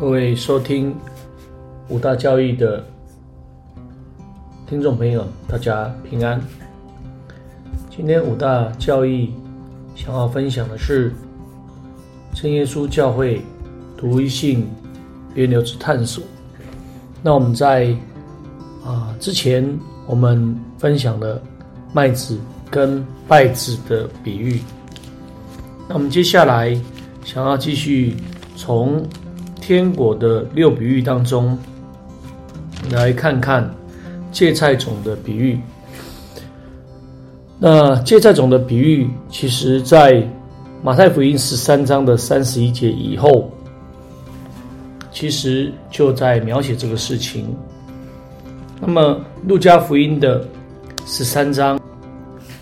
各位收听五大教育的听众朋友，大家平安。今天五大教育想要分享的是真耶稣教会独一性源流之探索。那我们在啊之前我们分享了麦子跟稗子的比喻，那我们接下来想要继续从。天国的六比喻当中，来看看芥菜种的比喻。那芥菜种的比喻，其实在马太福音十三章的三十一节以后，其实就在描写这个事情。那么路加福音的十三章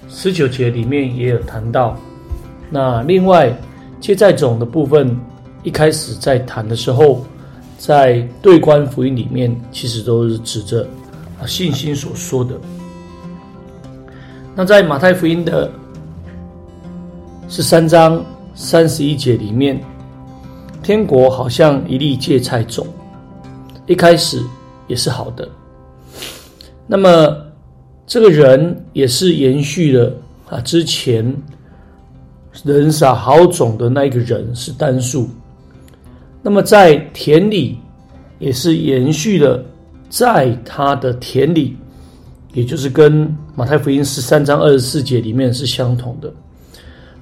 十九节里面也有谈到。那另外芥菜种的部分。一开始在谈的时候，在对观福音里面，其实都是指着啊信心所说的。那在马太福音的十三章三十一节里面，天国好像一粒芥菜种，一开始也是好的。那么这个人也是延续了啊之前人撒好种的那一个人是单数。那么在田里，也是延续了在他的田里，也就是跟马太福音十三章二十四节里面是相同的。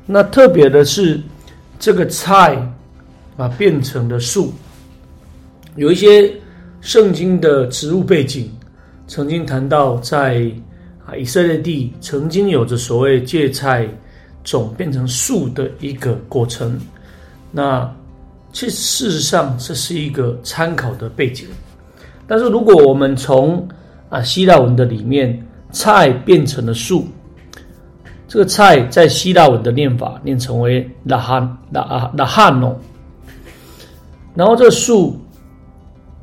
那特别的是，这个菜啊变成了树，有一些圣经的植物背景，曾经谈到在啊以色列地曾经有着所谓芥菜种变成树的一个过程。那其实事实上这是一个参考的背景，但是如果我们从啊希腊文的里面菜变成了树，这个菜在希腊文的念法念成为拉哈拉啊拉哈诺，然后这树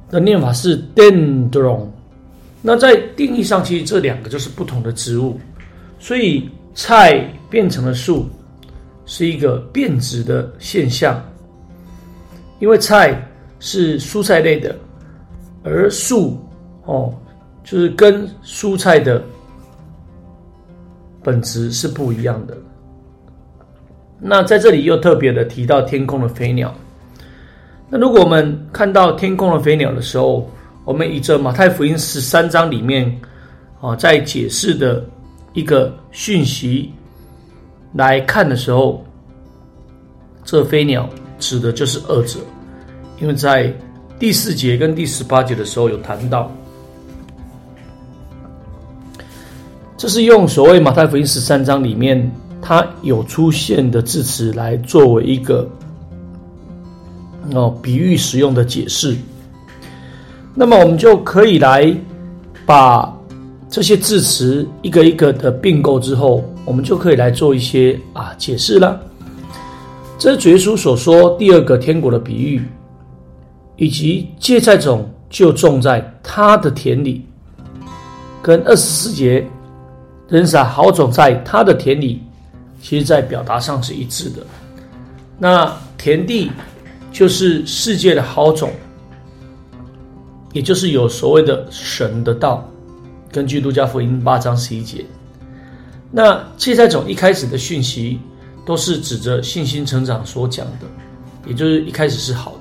的念法是 dendron，那在定义上其实这两个就是不同的植物，所以菜变成了树是一个变质的现象。因为菜是蔬菜类的，而树哦，就是跟蔬菜的本质是不一样的。那在这里又特别的提到天空的飞鸟。那如果我们看到天空的飞鸟的时候，我们以这马太福音十三章里面啊在解释的一个讯息来看的时候，这飞鸟。指的就是二者，因为在第四节跟第十八节的时候有谈到，这是用所谓马太福音十三章里面它有出现的字词来作为一个哦比喻使用的解释。那么我们就可以来把这些字词一个一个的并购之后，我们就可以来做一些啊解释了。这是绝书所说第二个天国的比喻，以及芥菜种就种在他的田里，跟二十四节人撒好种在他的田里，其实在表达上是一致的。那田地就是世界的好种，也就是有所谓的神的道。根据路加福音八章十一节，那芥菜种一开始的讯息。都是指着信心成长所讲的，也就是一开始是好的，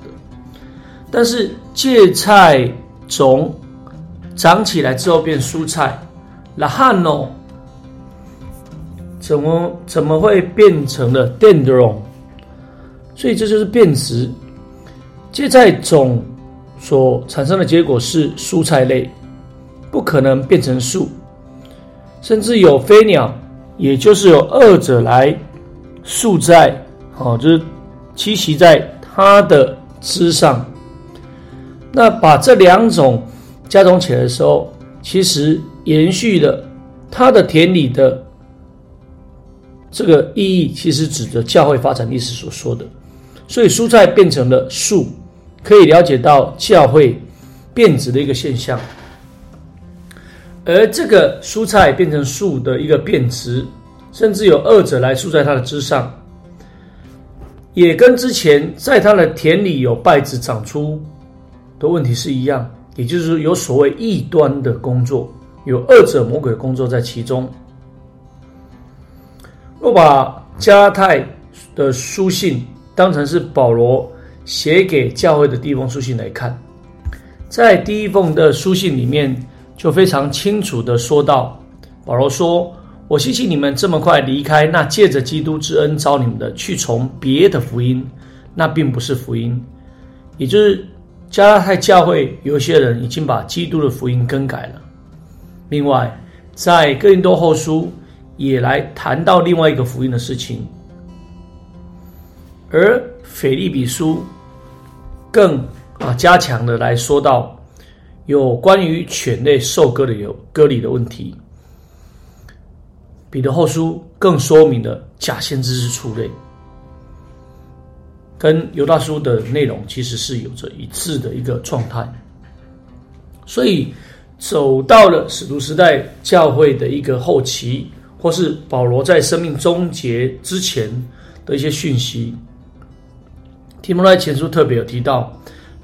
但是芥菜种长起来之后变蔬菜，那汉哦，怎么怎么会变成了 dendron？所以这就是变质。芥菜种所产生的结果是蔬菜类，不可能变成树，甚至有飞鸟，也就是有二者来。树在，哦，就是栖息在它的枝上。那把这两种加总起来的时候，其实延续了它的田里的这个意义，其实指着教会发展历史所说的。所以蔬菜变成了树，可以了解到教会变质的一个现象。而这个蔬菜变成树的一个变质。甚至有二者来树在它的枝上，也跟之前在他的田里有败子长出的问题是一样，也就是有所谓异端的工作，有二者魔鬼的工作在其中。若把加拉太的书信当成是保罗写给教会的第一封书信来看，在第一封的书信里面就非常清楚的说到，保罗说：“我希冀你们这么快离开那借着基督之恩招你们的，去从别的福音，那并不是福音。”也就是加拉太教会有些人已经把基督的福音更改了。另外，在哥林多后书。也来谈到另外一个福音的事情，而腓利比书更啊加强的来说到有关于犬类受割的有割礼的问题。彼得后书更说明了假先知是畜类，跟犹大书的内容其实是有着一致的一个状态，所以走到了使徒时代教会的一个后期。或是保罗在生命终结之前的一些讯息，提摩太前书特别有提到，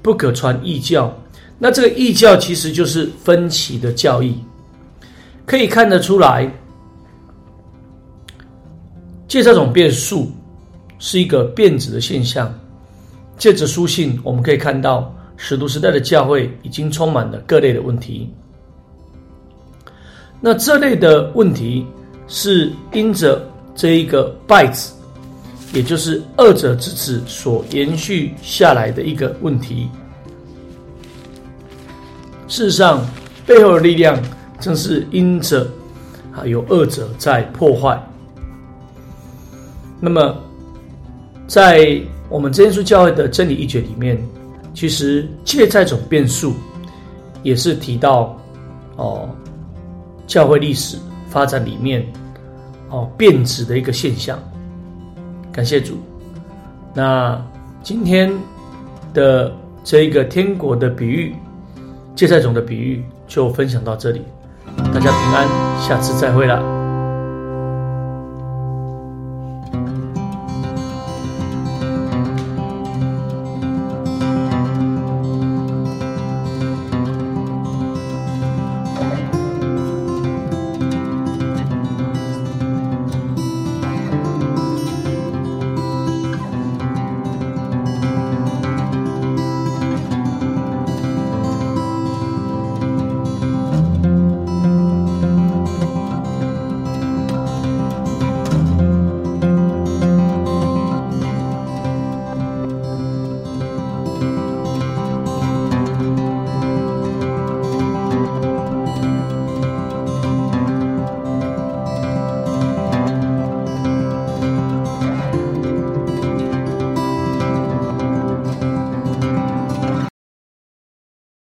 不可传异教。那这个异教其实就是分歧的教义，可以看得出来，借这种变数是一个变质的现象。借着书信，我们可以看到使徒时代的教会已经充满了各类的问题。那这类的问题。是因着这一个败子，也就是二者之子所延续下来的一个问题。事实上，背后的力量正是因着啊有二者在破坏。那么，在我们真耶稣教会的真理一卷里面，其实借债种变数，也是提到哦教会历史。发展里面，哦变质的一个现象。感谢主。那今天的这个天国的比喻，芥菜种的比喻就分享到这里。大家平安，下次再会了。